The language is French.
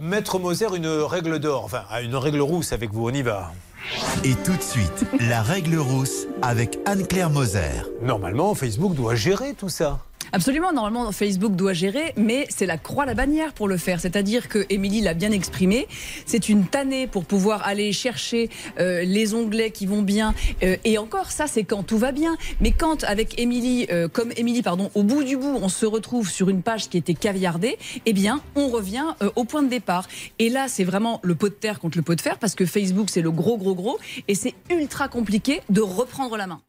Maître Moser, une règle d'or, enfin une règle rousse avec vous, on y va. Et tout de suite, la règle rousse avec Anne-Claire Moser. Normalement, Facebook doit gérer tout ça. Absolument, normalement Facebook doit gérer, mais c'est la croix la bannière pour le faire. C'est-à-dire que Émilie l'a bien exprimé, c'est une tannée pour pouvoir aller chercher euh, les onglets qui vont bien. Euh, et encore, ça c'est quand tout va bien. Mais quand avec Émilie, euh, comme Émilie, pardon, au bout du bout, on se retrouve sur une page qui était caviardée, eh bien, on revient au point de départ. Et là, c'est vraiment le pot de terre contre le pot de fer parce que Facebook c'est le gros, gros, gros, et c'est ultra compliqué de reprendre la main.